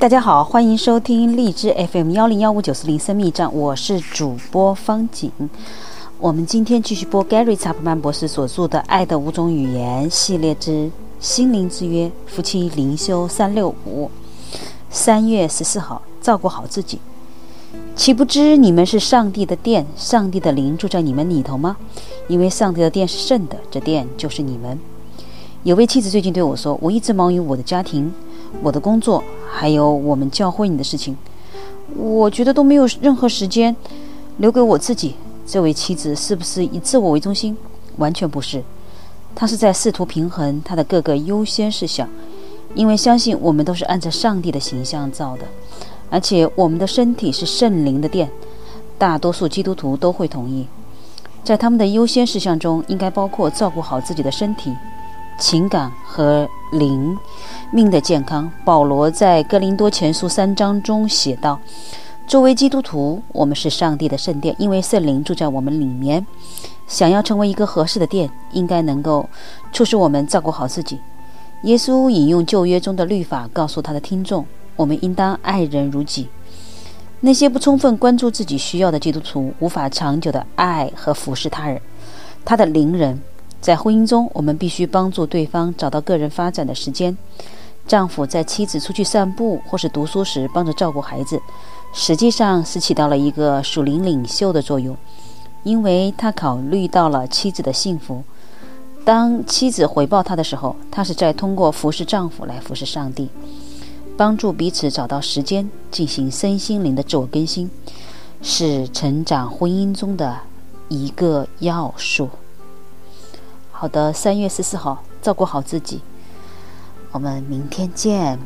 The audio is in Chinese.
大家好，欢迎收听荔枝 FM 幺零幺五九四零生命站，我是主播方景。我们今天继续播 Gary 查普曼博士所著的《爱的五种语言》系列之心灵之约夫妻灵修三六五。三月十四号，照顾好自己。岂不知你们是上帝的殿，上帝的灵住在你们里头吗？因为上帝的殿是圣的，这殿就是你们。有位妻子最近对我说：“我一直忙于我的家庭、我的工作，还有我们教会你的事情，我觉得都没有任何时间留给我自己。”这位妻子是不是以自我为中心？完全不是，她是在试图平衡她的各个优先事项，因为相信我们都是按照上帝的形象造的，而且我们的身体是圣灵的殿。大多数基督徒都会同意，在他们的优先事项中，应该包括照顾好自己的身体。情感和灵命的健康。保罗在哥林多前书三章中写道：“作为基督徒，我们是上帝的圣殿，因为圣灵住在我们里面。想要成为一个合适的殿，应该能够促使我们照顾好自己。”耶稣引用旧约中的律法，告诉他的听众：“我们应当爱人如己。”那些不充分关注自己需要的基督徒，无法长久的爱和服侍他人。他的邻人。在婚姻中，我们必须帮助对方找到个人发展的时间。丈夫在妻子出去散步或是读书时帮着照顾孩子，实际上是起到了一个属灵领袖的作用，因为他考虑到了妻子的幸福。当妻子回报他的时候，他是在通过服侍丈夫来服侍上帝，帮助彼此找到时间进行身心灵的自我更新，是成长婚姻中的一个要素。好的，三月十四号，照顾好自己。我们明天见。